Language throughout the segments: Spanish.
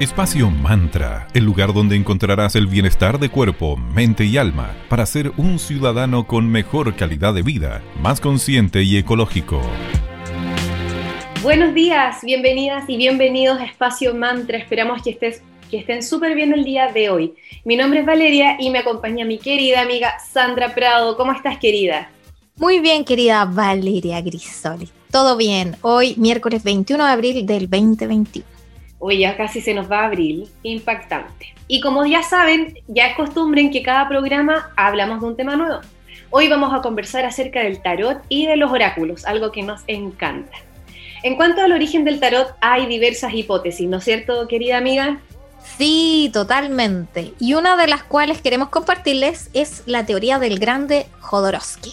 Espacio Mantra, el lugar donde encontrarás el bienestar de cuerpo, mente y alma para ser un ciudadano con mejor calidad de vida, más consciente y ecológico. Buenos días, bienvenidas y bienvenidos a Espacio Mantra. Esperamos que, estés, que estén súper bien el día de hoy. Mi nombre es Valeria y me acompaña mi querida amiga Sandra Prado. ¿Cómo estás, querida? Muy bien, querida Valeria Grisoli. Todo bien. Hoy, miércoles 21 de abril del 2021. Hoy ya casi se nos va a abril, impactante. Y como ya saben, ya es costumbre en que cada programa hablamos de un tema nuevo. Hoy vamos a conversar acerca del tarot y de los oráculos, algo que nos encanta. En cuanto al origen del tarot, hay diversas hipótesis, ¿no es cierto, querida amiga? Sí, totalmente. Y una de las cuales queremos compartirles es la teoría del grande Jodorowsky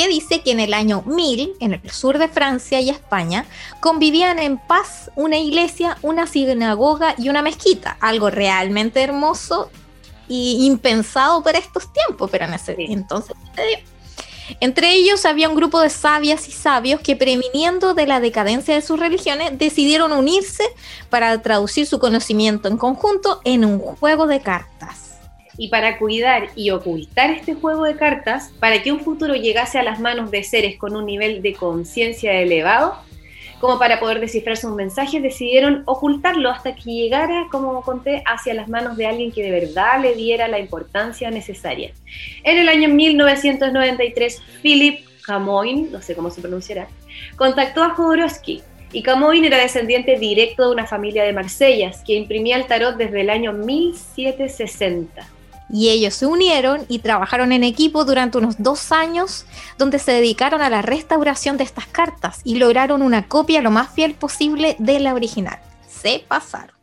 que dice que en el año 1000, en el sur de Francia y España, convivían en paz una iglesia, una sinagoga y una mezquita, algo realmente hermoso y impensado para estos tiempos, pero en ese entonces Entre ellos había un grupo de sabias y sabios que, previniendo de la decadencia de sus religiones, decidieron unirse para traducir su conocimiento en conjunto en un juego de cartas y para cuidar y ocultar este juego de cartas para que un futuro llegase a las manos de seres con un nivel de conciencia elevado, como para poder descifrar sus mensajes, decidieron ocultarlo hasta que llegara, como conté, hacia las manos de alguien que de verdad le diera la importancia necesaria. En el año 1993, Philip Camoin, no sé cómo se pronunciará, contactó a Jodorowsky, y Camoin era descendiente directo de una familia de Marsellas que imprimía el tarot desde el año 1760 y ellos se unieron y trabajaron en equipo durante unos dos años donde se dedicaron a la restauración de estas cartas y lograron una copia lo más fiel posible de la original. Se pasaron.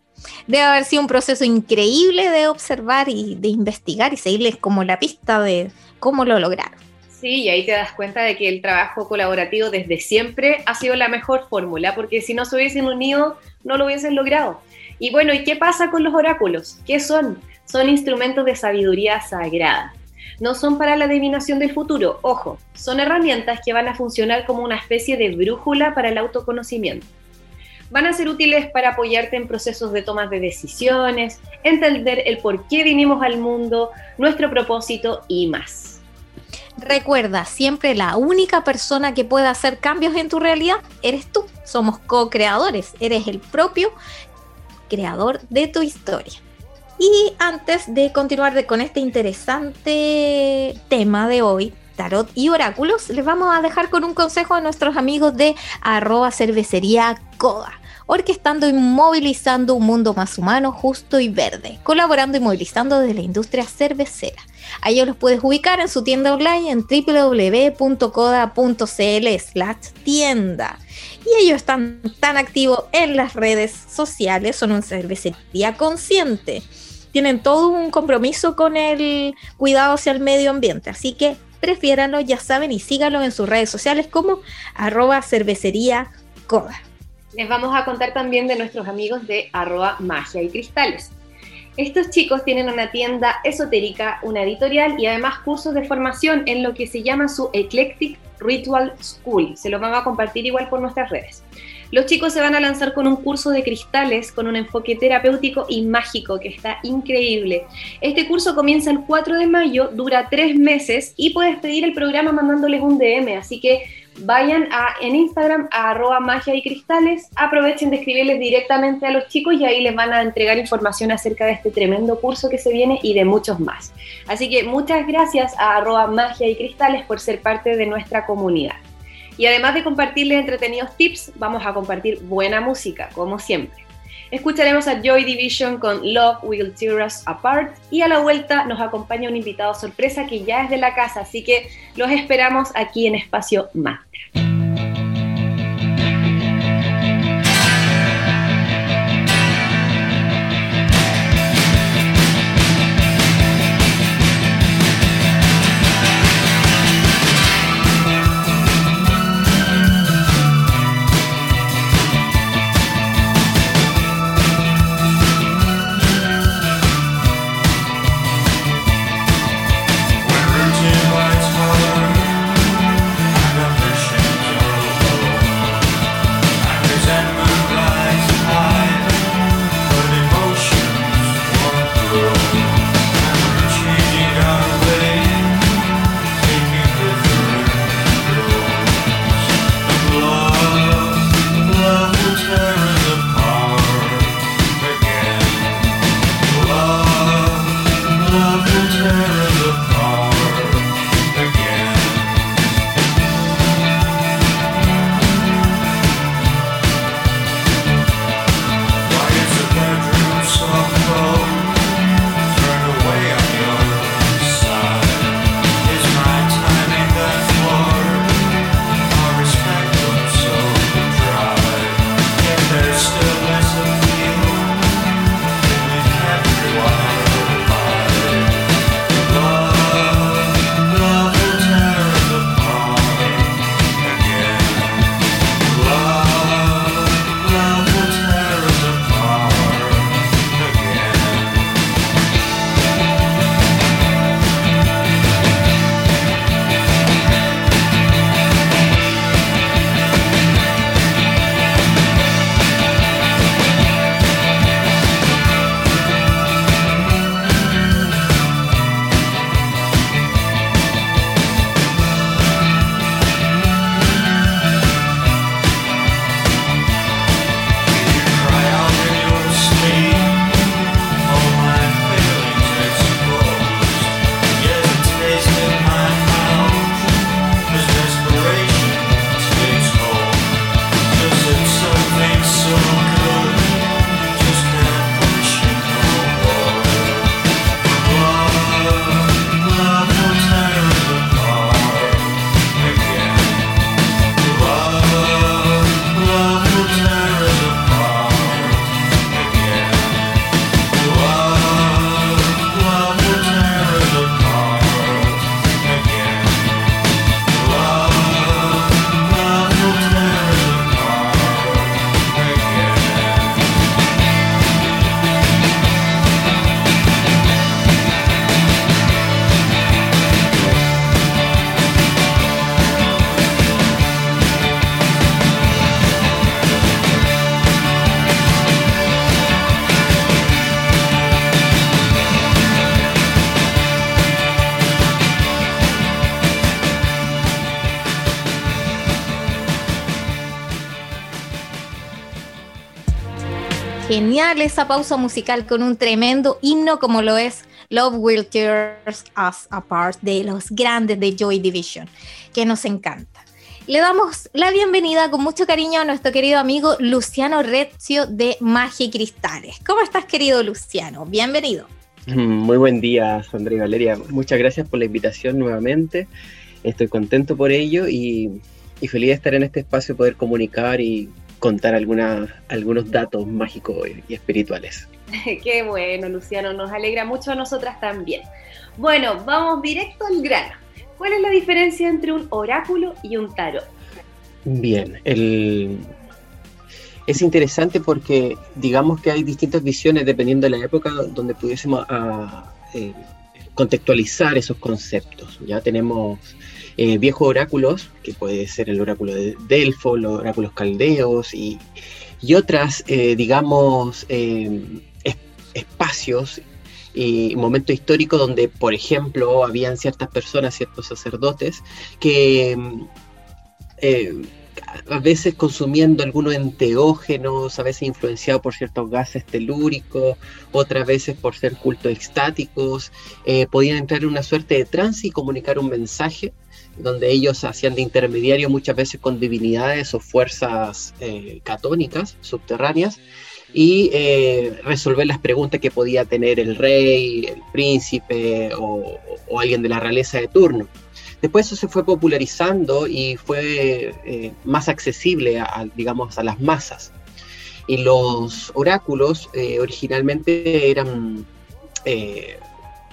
Debe haber sido un proceso increíble de observar y de investigar y seguirles como la pista de cómo lo lograron. Sí, y ahí te das cuenta de que el trabajo colaborativo desde siempre ha sido la mejor fórmula, porque si no se hubiesen unido, no lo hubiesen logrado. Y bueno, ¿y qué pasa con los oráculos? ¿Qué son? Son instrumentos de sabiduría sagrada. No son para la adivinación del futuro, ojo, son herramientas que van a funcionar como una especie de brújula para el autoconocimiento. Van a ser útiles para apoyarte en procesos de toma de decisiones, entender el por qué vinimos al mundo, nuestro propósito y más. Recuerda, siempre la única persona que puede hacer cambios en tu realidad eres tú. Somos co-creadores, eres el propio creador de tu historia. Y antes de continuar con este interesante tema de hoy, tarot y oráculos, les vamos a dejar con un consejo a nuestros amigos de arroba cervecería coda orquestando y movilizando un mundo más humano, justo y verde, colaborando y movilizando desde la industria cervecera. A ellos los puedes ubicar en su tienda online en www.coda.cl slash tienda. Y ellos están tan activos en las redes sociales, son una cervecería consciente tienen todo un compromiso con el cuidado hacia el medio ambiente. Así que prefiéranlo, ya saben, y síganlo en sus redes sociales como arroba cervecería coda. Les vamos a contar también de nuestros amigos de arroba magia y cristales. Estos chicos tienen una tienda esotérica, una editorial y además cursos de formación en lo que se llama su Eclectic Ritual School. Se los vamos a compartir igual por nuestras redes. Los chicos se van a lanzar con un curso de cristales con un enfoque terapéutico y mágico que está increíble. Este curso comienza el 4 de mayo, dura tres meses y puedes pedir el programa mandándoles un DM, así que vayan a, en Instagram a arroba magia y cristales, aprovechen de escribirles directamente a los chicos y ahí les van a entregar información acerca de este tremendo curso que se viene y de muchos más. Así que muchas gracias a arroba magia y cristales por ser parte de nuestra comunidad. Y además de compartirles entretenidos tips, vamos a compartir buena música, como siempre. Escucharemos a Joy Division con Love Will Tear Us Apart y a la vuelta nos acompaña un invitado sorpresa que ya es de la casa, así que los esperamos aquí en Espacio Master. Genial esa pausa musical con un tremendo himno como lo es Love Will Tear Us Apart de los grandes de Joy Division, que nos encanta. Le damos la bienvenida con mucho cariño a nuestro querido amigo Luciano Rezio de Magia Cristales. ¿Cómo estás, querido Luciano? Bienvenido. Muy buen día, Sandra y Valeria. Muchas gracias por la invitación nuevamente. Estoy contento por ello y, y feliz de estar en este espacio, poder comunicar y contar algunos datos mágicos y espirituales. Qué bueno, Luciano, nos alegra mucho a nosotras también. Bueno, vamos directo al grano. ¿Cuál es la diferencia entre un oráculo y un tarot? Bien, el... es interesante porque digamos que hay distintas visiones dependiendo de la época donde pudiésemos ah, eh, contextualizar esos conceptos. Ya tenemos eh, viejos oráculos, que puede ser el oráculo de Delfo, los oráculos caldeos y, otras, eh, digamos, eh, espacios y momentos históricos donde, por ejemplo, habían ciertas personas, ciertos sacerdotes, que a veces consumiendo algunos enteógenos, a veces influenciados por ciertos gases telúricos, otras veces por ser cultos extáticos, podían entrar en una suerte de trance y comunicar un mensaje donde ellos hacían de intermediario muchas veces con divinidades o fuerzas eh, catónicas subterráneas y eh, resolver las preguntas que podía tener el rey, el príncipe o, alguien de la realeza de turno. Después eso se fue popularizando y fue eh, más accesible a, digamos, a las masas. Y los oráculos originalmente eran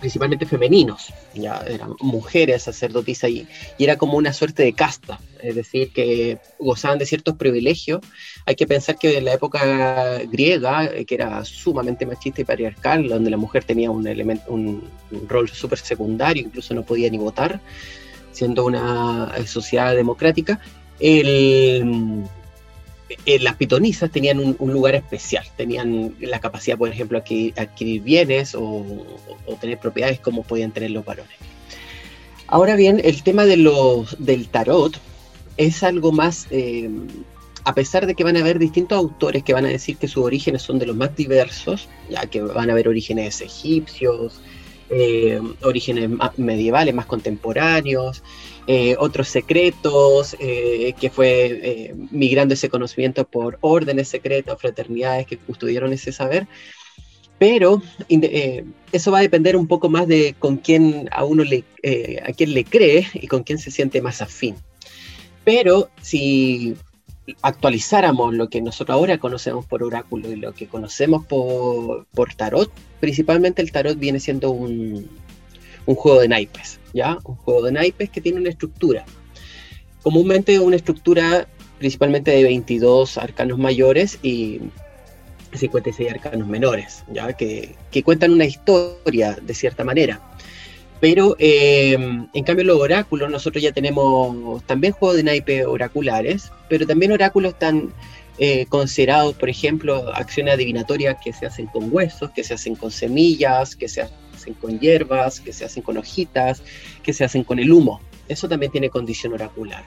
principalmente femeninos, ya eran mujeres sacerdotisas y, y, era como una suerte de casta, es decir, que gozaban de ciertos privilegios. Hay que pensar que en la época griega, eh, que era sumamente machista y patriarcal, donde la mujer tenía un, elemento, un rol súper secundario, incluso no podía ni votar, siendo una eh, sociedad democrática, eh, las pitonisas tenían un, lugar especial, tenían la capacidad, por ejemplo, de adquirir, bienes o, tener propiedades como podían tener los varones. Ahora bien, el tema de los, del tarot es algo más, eh, a pesar de que van a haber distintos autores que van a decir que sus orígenes son de los más diversos, ya que van a haber orígenes egipcios, eh, orígenes medievales, más contemporáneos, eh, otros secretos, eh, que fue eh, migrando ese conocimiento por órdenes secretas, fraternidades que custodiaron ese saber. Pero eso va a depender un poco más de con quién a uno le, a quién le cree y con quién se siente más afín. Pero si actualizáramos lo que nosotros ahora conocemos por oráculo y lo que conocemos por, por tarot, principalmente el tarot viene siendo un, un juego de naipes, ¿ya? Un juego de naipes que tiene una estructura. Comúnmente una estructura principalmente de 22 arcanos mayores y 56 arcanos menores, ¿ya? Que, cuentan una historia de cierta manera. Pero eh, en cambio los oráculos, nosotros ya tenemos también juegos de naipes oraculares, pero también oráculos tan eh, considerados, por ejemplo, acciones adivinatorias que se hacen con huesos, que se hacen con semillas, que se hacen con hierbas, que se hacen con hojitas, que se hacen con el humo. Eso también tiene condición oracular.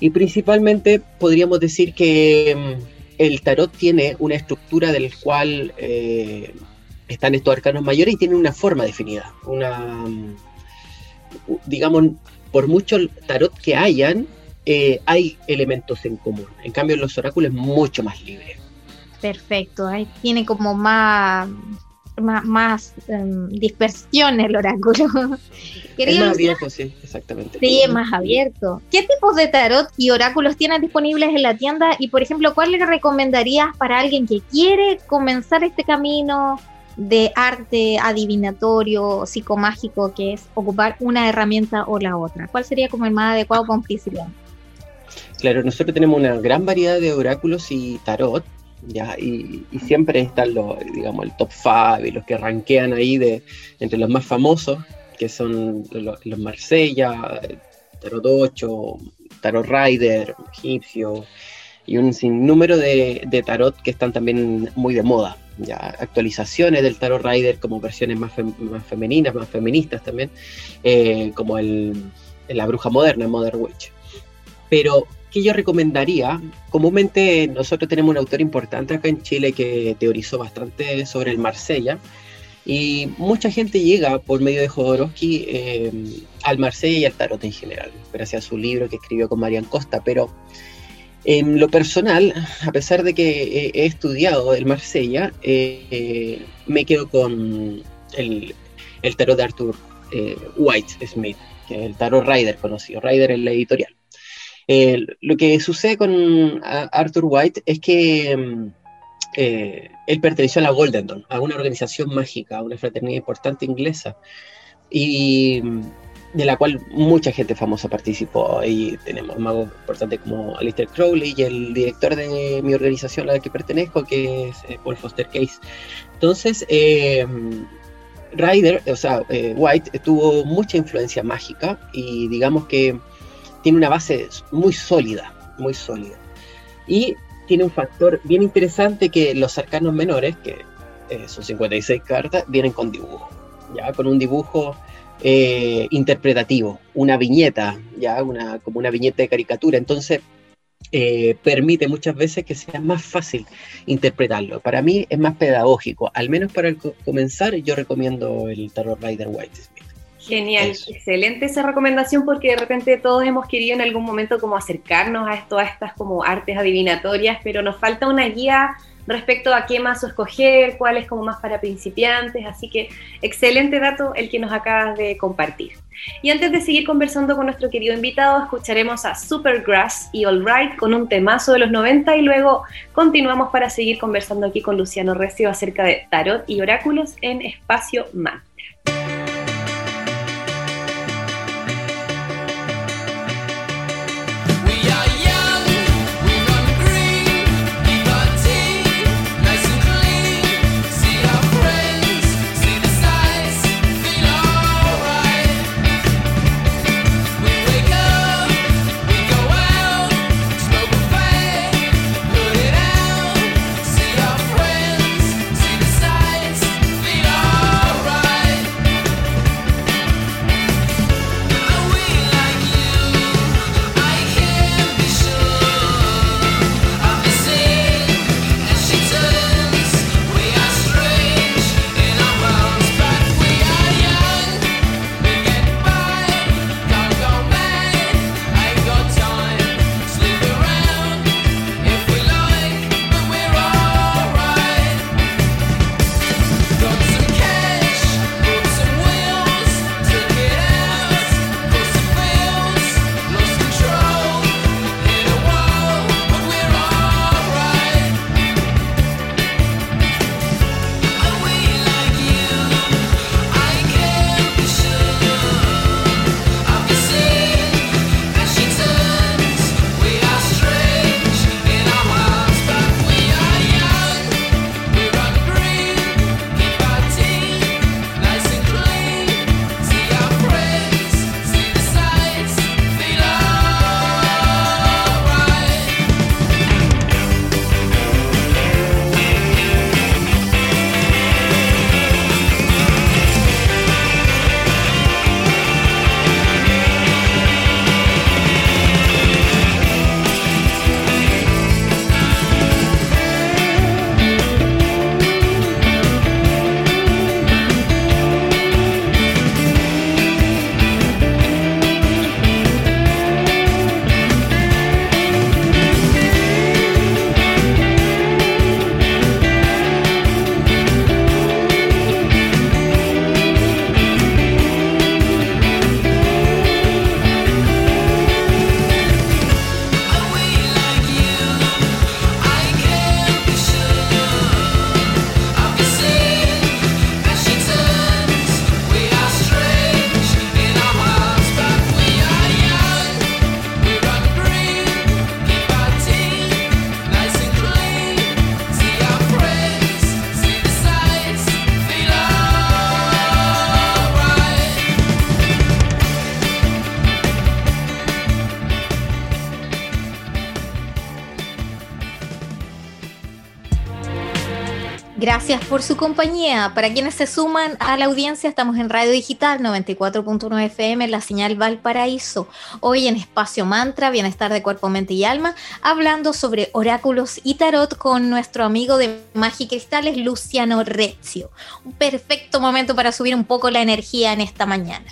Y principalmente podríamos decir que mm, el tarot tiene una estructura del cual eh, están estos arcanos mayores y tiene una forma definida. Una, mm, digamos, por mucho tarot que hayan, eh, hay elementos en común. En cambio, los oráculos es mucho más libre. Perfecto, ahí tiene como más más, em, dispersión el oráculo. es más abierto, sí, exactamente. Sí, es más abierto. ¿Qué tipos de tarot y oráculos tienes disponibles en la tienda? Y, por ejemplo, ¿cuál le recomendarías para alguien que quiere comenzar este camino de arte adivinatorio, psicomágico, que es ocupar una herramienta o la otra? ¿Cuál sería como el más adecuado con principiante? Claro, nosotros tenemos una gran variedad de oráculos y tarot ¿ya? Y, siempre están los, digamos, el top 5 y los que rankean ahí de, entre los más famosos, que son los, Marsella, Tarot 8, Tarot Rider, Egipcio, y un sinnúmero de, de tarot que están también muy de moda. Actualizaciones del Tarot Rider como versiones más, más femeninas, más feministas también, eh, como el, la bruja moderna, Mother Witch. Pero ¿qué yo recomendaría? Comúnmente nosotros tenemos un autor importante acá en Chile que teorizó bastante sobre el Marsella y mucha gente llega por medio de Jodorowsky eh, al Marsella y al Tarot en general, gracias a su libro que escribió con Marian Costa, pero en lo personal, a pesar de que he estudiado el Marsella, eh, me quedo con el, el tarot de Arthur eh, White Smith, que es el tarot Rider conocido, Rider en la editorial. Eh, lo que sucede con Arthur White es que mm, él perteneció a la Golden Dawn, a una organización mágica, a una fraternidad importante inglesa. Y de la cual mucha gente famosa participó. Y tenemos magos importantes como Alistair Crowley y el director de mi organización a la que pertenezco, que es eh, Paul Foster Case. Entonces, eh, Ryder, o sea, eh, White, tuvo mucha influencia mágica y digamos que tiene una base muy sólida, muy sólida. Y tiene un factor bien interesante que los arcanos menores, que son 56 cartas, vienen con dibujo, ya con un dibujo eh, interpretativo, una viñeta, ya una, como una viñeta de caricatura. Entonces, eh, permite muchas veces que sea más fácil interpretarlo. Para mí es más pedagógico, al menos para comenzar yo recomiendo el Tarot Rider White Genial, excelente esa recomendación porque de repente todos hemos querido en algún momento como acercarnos a todas estas como artes adivinatorias, pero nos falta una guía respecto a qué mazo escoger, cuál es como más para principiantes, así que excelente dato el que nos acabas de compartir. Y antes de seguir conversando con nuestro querido invitado, escucharemos a Supergrass y All Right con un temazo de los 90 y luego continuamos para seguir conversando aquí con Luciano Recio acerca de tarot y oráculos en Espacio Mantra. Gracias por su compañía. Para quienes se suman a la audiencia, estamos en Radio Digital 94.9 FM, la señal Valparaíso. Hoy en Espacio Mantra, Bienestar de Cuerpo, Mente y Alma, hablando sobre oráculos y tarot con nuestro amigo de Magia y Cristales, Luciano Rezio. Un perfecto momento para subir un poco la energía en esta mañana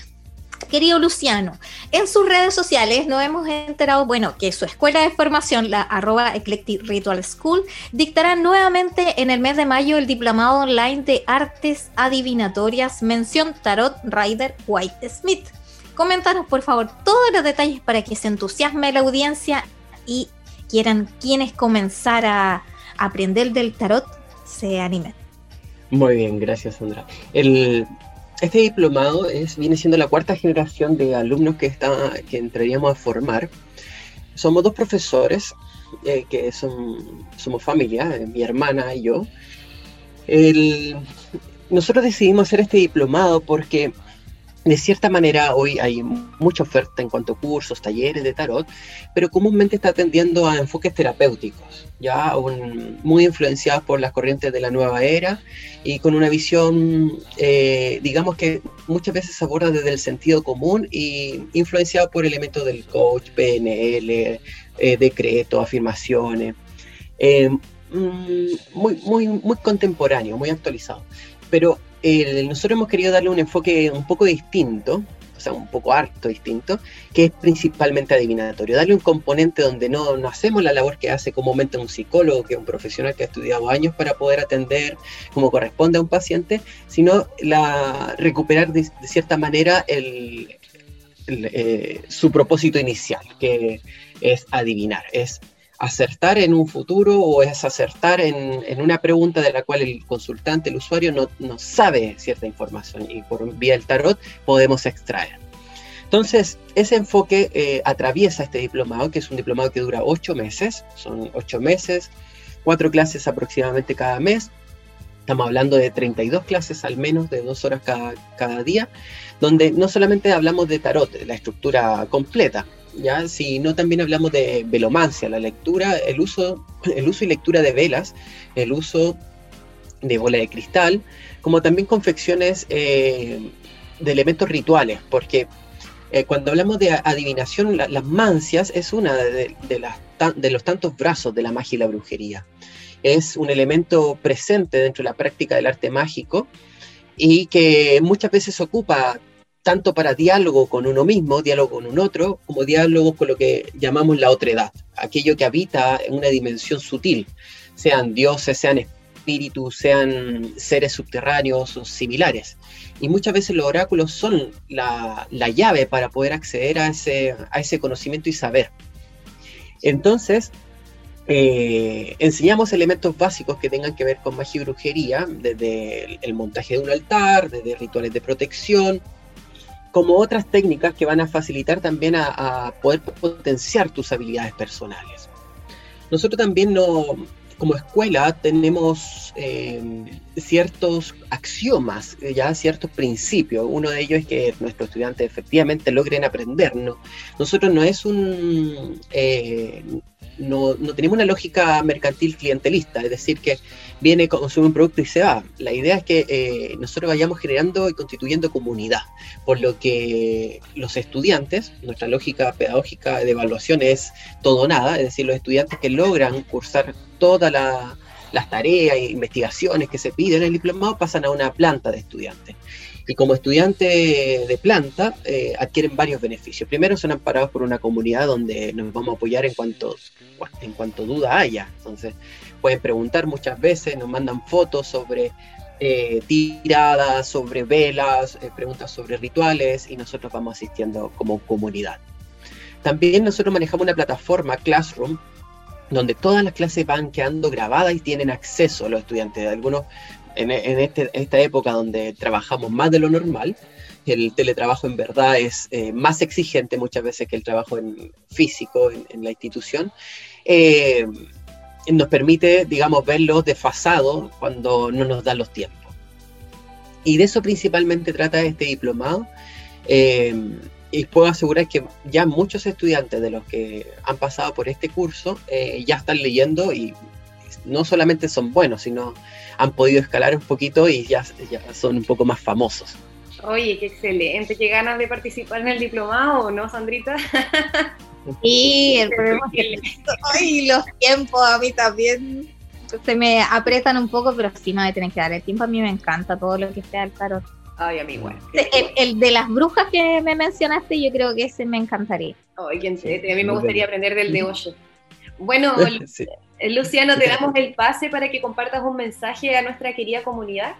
querido Luciano, en sus redes sociales nos hemos enterado, bueno, que su escuela de formación, la arroba Eclectic Ritual School, dictará nuevamente en el mes de mayo el diplomado online de artes adivinatorias, mención Tarot Rider White Smith. Coméntanos, por favor, todos los detalles para que se entusiasme la audiencia y quieran quienes comenzar a aprender del tarot se animen. Muy bien, gracias Sandra. El, este diplomado es, viene siendo la cuarta generación de alumnos que, está, que entraríamos a formar. Somos dos profesores eh, que son, somos familia, eh, mi hermana y yo. nosotros decidimos hacer este diplomado porque de cierta manera hoy hay mucha oferta en cuanto a cursos, talleres de tarot, pero comúnmente está atendiendo a enfoques terapéuticos, ya muy influenciados por las corrientes de la nueva era y con una visión, eh, digamos que muchas veces se aborda desde el sentido común y influenciado por elementos del coach, PNL, eh, decreto, afirmaciones, eh, mm, muy, muy, muy contemporáneo, muy actualizado. Pero nosotros hemos querido darle un enfoque un poco distinto, sea, un poco harto distinto, que es principalmente adivinatorio. Darle un componente donde no, no hacemos la labor que hace comúnmente un psicólogo, que es un profesional que ha estudiado años para poder atender como corresponde a un paciente, sino la, recuperar de, cierta manera el, eh, su propósito inicial, que es adivinar, es acertar en un futuro o es acertar en, una pregunta de la cual el consultante, el usuario, no, no, sabe cierta información y por vía del tarot podemos extraer. Entonces, ese enfoque eh, atraviesa este diplomado, que es un diplomado que dura ocho meses, son ocho meses, cuatro clases aproximadamente cada mes, estamos hablando de 32 clases al menos, de dos horas cada, cada día, donde no solamente hablamos de tarot, la estructura completa, ¿ya? Si no también hablamos de velomancia, la lectura, el uso, el uso y lectura de velas, el uso de bola de cristal, como también confecciones eh, de elementos rituales, porque eh, cuando hablamos de adivinación, las mancias es una de, de los tantos brazos de la magia y la brujería. Es un elemento presente dentro de la práctica del arte mágico y que muchas veces ocupa tanto para diálogo con uno mismo, diálogo con un otro, como diálogo con lo que llamamos la otredad, aquello que habita en una dimensión sutil, sean dioses, sean espíritus, sean seres subterráneos o similares. Y muchas veces los oráculos son la, llave para poder acceder a ese, a ese conocimiento y saber. Entonces, eh, enseñamos elementos básicos que tengan que ver con magia y brujería, desde el montaje de un altar, desde rituales de protección, como otras técnicas que van a facilitar también a, poder potenciar tus habilidades personales. Nosotros también no, como escuela tenemos eh, ciertos axiomas, ya ciertos principios. Uno de ellos es que nuestros estudiantes efectivamente logren aprender. Nosotros no es un, eh, no, tenemos una lógica mercantil clientelista, es decir, que viene, consume un producto y se va. La idea es que eh, nosotros vayamos generando y constituyendo comunidad, por lo que los estudiantes, nuestra lógica pedagógica de evaluación es todo nada, es decir, los estudiantes que logran cursar todas las tareas e investigaciones que se piden en el diplomado pasan a una planta de estudiantes y como estudiante de planta eh, adquieren varios beneficios. Primero son amparados por una comunidad donde nos vamos a apoyar en cuanto, en cuanto duda haya. Entonces pueden preguntar muchas veces, nos mandan fotos sobre eh, tiradas, sobre velas, eh, preguntas sobre rituales y nosotros vamos asistiendo como comunidad. También nosotros manejamos una plataforma Classroom donde todas las clases van quedando grabadas y tienen acceso a los estudiantes. Algunos en, este, esta época donde trabajamos más de lo normal, el teletrabajo en verdad es eh, más exigente muchas veces que el trabajo en físico en, la institución, nos permite, digamos, verlo desfasado cuando no nos dan los tiempos. Y de eso principalmente trata este diplomado. Eh, y puedo asegurar que ya muchos estudiantes de los que han pasado por este curso ya están leyendo y no solamente son buenos, sino han podido escalar un poquito y ya, ya son un poco más famosos. Oye, qué excelente, qué ganas de participar en el diplomado, ¿no, Sandrita? Sí, el problema es que Ay, los tiempos a mí también se me apretan un poco, pero sí me tener que dar el tiempo. A mí me encanta todo lo que sea el tarot. Ay, a mí igual. El, de las brujas que me mencionaste, yo creo que ese me encantaría. Ay, quién A mí me gustaría aprender del de 8. Bueno, Luciano, te damos el pase para que compartas un mensaje a nuestra querida comunidad.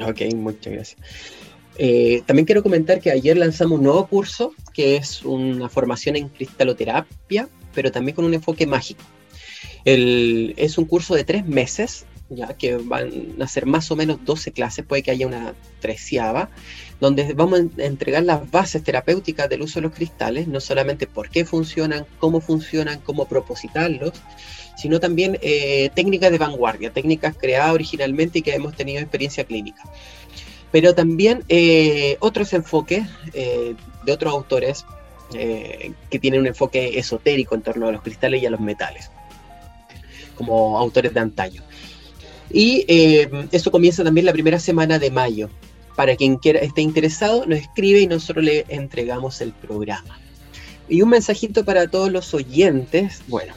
Ok, muchas gracias. Eh, también quiero comentar que ayer lanzamos un nuevo curso que es una formación en cristaloterapia, pero también con un enfoque mágico. es un curso de tres meses, ya que van a ser más o menos 12 clases, puede que haya una treceava, donde vamos a entregar las bases terapéuticas del uso de los cristales, no solamente por qué funcionan, cómo funcionan, cómo propositarlos, sino también eh, técnicas de vanguardia, técnicas creadas originalmente y que hemos tenido experiencia clínica pero también eh, otros enfoques eh, de otros autores eh, que tienen un enfoque esotérico en torno a los cristales y a los metales, como autores de antaño. Y eso comienza también la primera semana de mayo. Para quien quiera, esté interesado, nos escribe y nosotros le entregamos el programa. Y un mensajito para todos los oyentes. Bueno,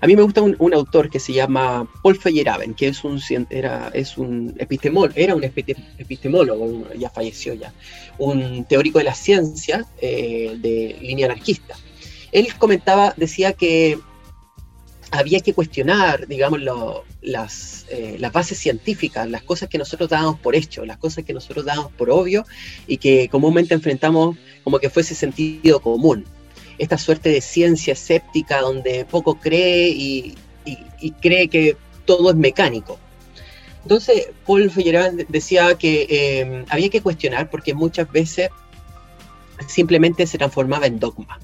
a mí me gusta un, autor que se llama Paul Feyerabend, que es un, era, es un epistemólogo, era un epistemólogo, ya falleció ya, un teórico de la ciencia eh, de línea anarquista. Él comentaba, decía que había que cuestionar, digamos, las, eh, las bases científicas, las cosas que nosotros dábamos por hecho, las cosas que nosotros dábamos por obvio y que comúnmente enfrentamos como que fuese sentido común esta suerte de ciencia escéptica donde poco cree y, cree que todo es mecánico. Entonces, Paul Feyerabend decía que eh, había que cuestionar porque muchas veces simplemente se transformaba en dogma.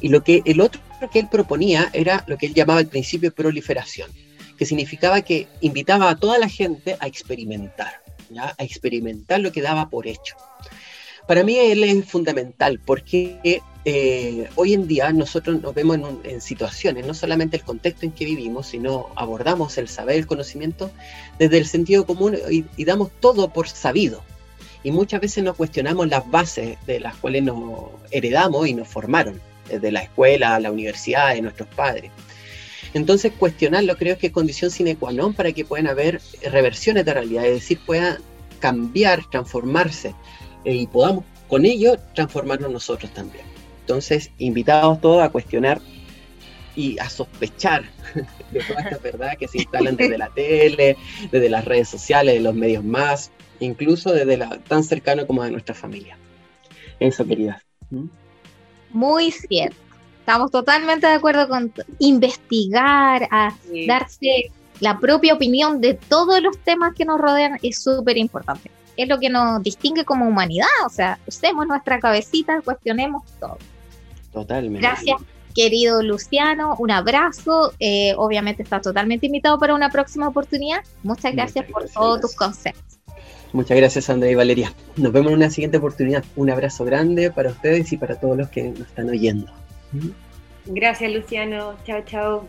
Y lo que el otro que él proponía era lo que él llamaba el principio de proliferación, que significaba que invitaba a toda la gente a experimentar, a experimentar lo que daba por hecho. Para mí él es fundamental porque eh, hoy en día nosotros nos vemos en, situaciones, no solamente el contexto en que vivimos, sino abordamos el saber, el conocimiento desde el sentido común y, damos todo por sabido. Y muchas veces nos cuestionamos las bases de las cuales nos heredamos y nos formaron, desde la escuela, la universidad, de nuestros padres. Entonces cuestionarlo creo que es condición sine qua non para que puedan haber reversiones de realidad, es decir, puedan cambiar, transformarse eh, y podamos con ello transformarnos nosotros también. Entonces, invitados todos a cuestionar y a sospechar de toda esta verdad que se instalan desde la tele, desde las redes sociales, de los medios más, incluso desde la, tan cercano como de nuestra familia. Eso, querida. ¿Mm? Muy cierto. Estamos totalmente de acuerdo con investigar, a darse la propia opinión de todos los temas que nos rodean es súper importante es lo que nos distingue como humanidad. O sea, usemos nuestra cabecita, cuestionemos todo. Totalmente. Gracias, querido Luciano. Un abrazo. Eh, obviamente estás totalmente invitado para una próxima oportunidad. Muchas gracias por todos tus conceptos. Muchas gracias, Andrea y Valeria. Nos vemos en una siguiente oportunidad. Un abrazo grande para ustedes y para todos los que nos están oyendo. Gracias, Luciano. Chao, chao.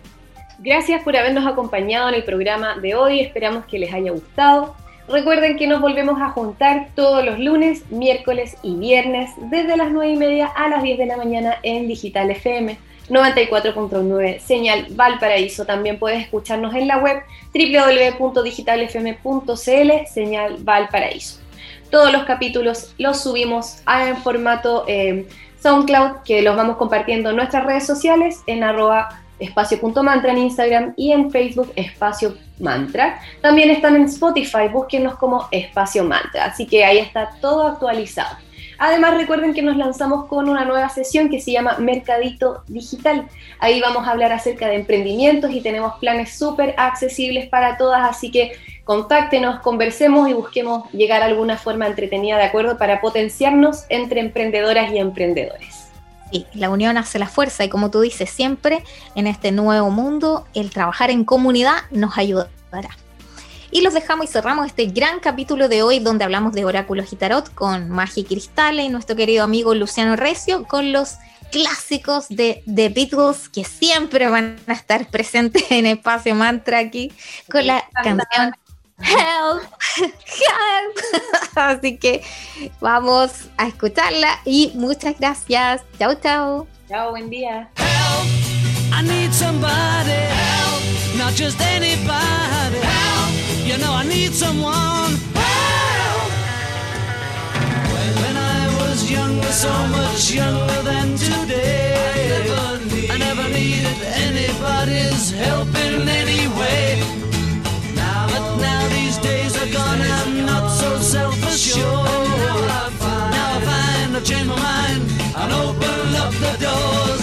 Gracias por habernos acompañado en el programa de hoy. Esperamos que les haya gustado. Recuerden que nos volvemos a juntar todos los lunes, miércoles y viernes desde las 9 y media a las 10 de la mañana en Digital FM 94.9 Señal Valparaíso. También puedes escucharnos en la web www.digitalfm.cl Señal Valparaíso. Todos los capítulos los subimos en formato eh, SoundCloud que los vamos compartiendo en nuestras redes sociales en arroba espacio.mantra en Instagram y en Facebook espacio mantra. También están en Spotify, búsquenos como espacio mantra, así que ahí está todo actualizado. Además recuerden que nos lanzamos con una nueva sesión que se llama Mercadito Digital. Ahí vamos a hablar acerca de emprendimientos y tenemos planes súper accesibles para todas, así que contáctenos, conversemos y busquemos llegar a alguna forma entretenida de acuerdo para potenciarnos entre emprendedoras y emprendedores Sí, la unión hace la fuerza y como tú dices siempre, en este nuevo mundo, el trabajar en comunidad nos ayudará. Y los dejamos y cerramos este gran capítulo de hoy donde hablamos de oráculos y tarot con Magia y Cristales y nuestro querido amigo Luciano Recio con los clásicos de The Beatles que siempre van a estar presentes en Espacio Mantra aquí con la canción Help, help. Así que vamos a escucharla y muchas gracias. Chao, chao. Chao, buen día. Help, I need somebody. Help, not just anybody. Help, you know I need someone. Help. When, when I was younger, so much younger than today, I never, I never needed anybody's help in any way. sure. Now I find, now I find I've changed my mind and opened up the doors.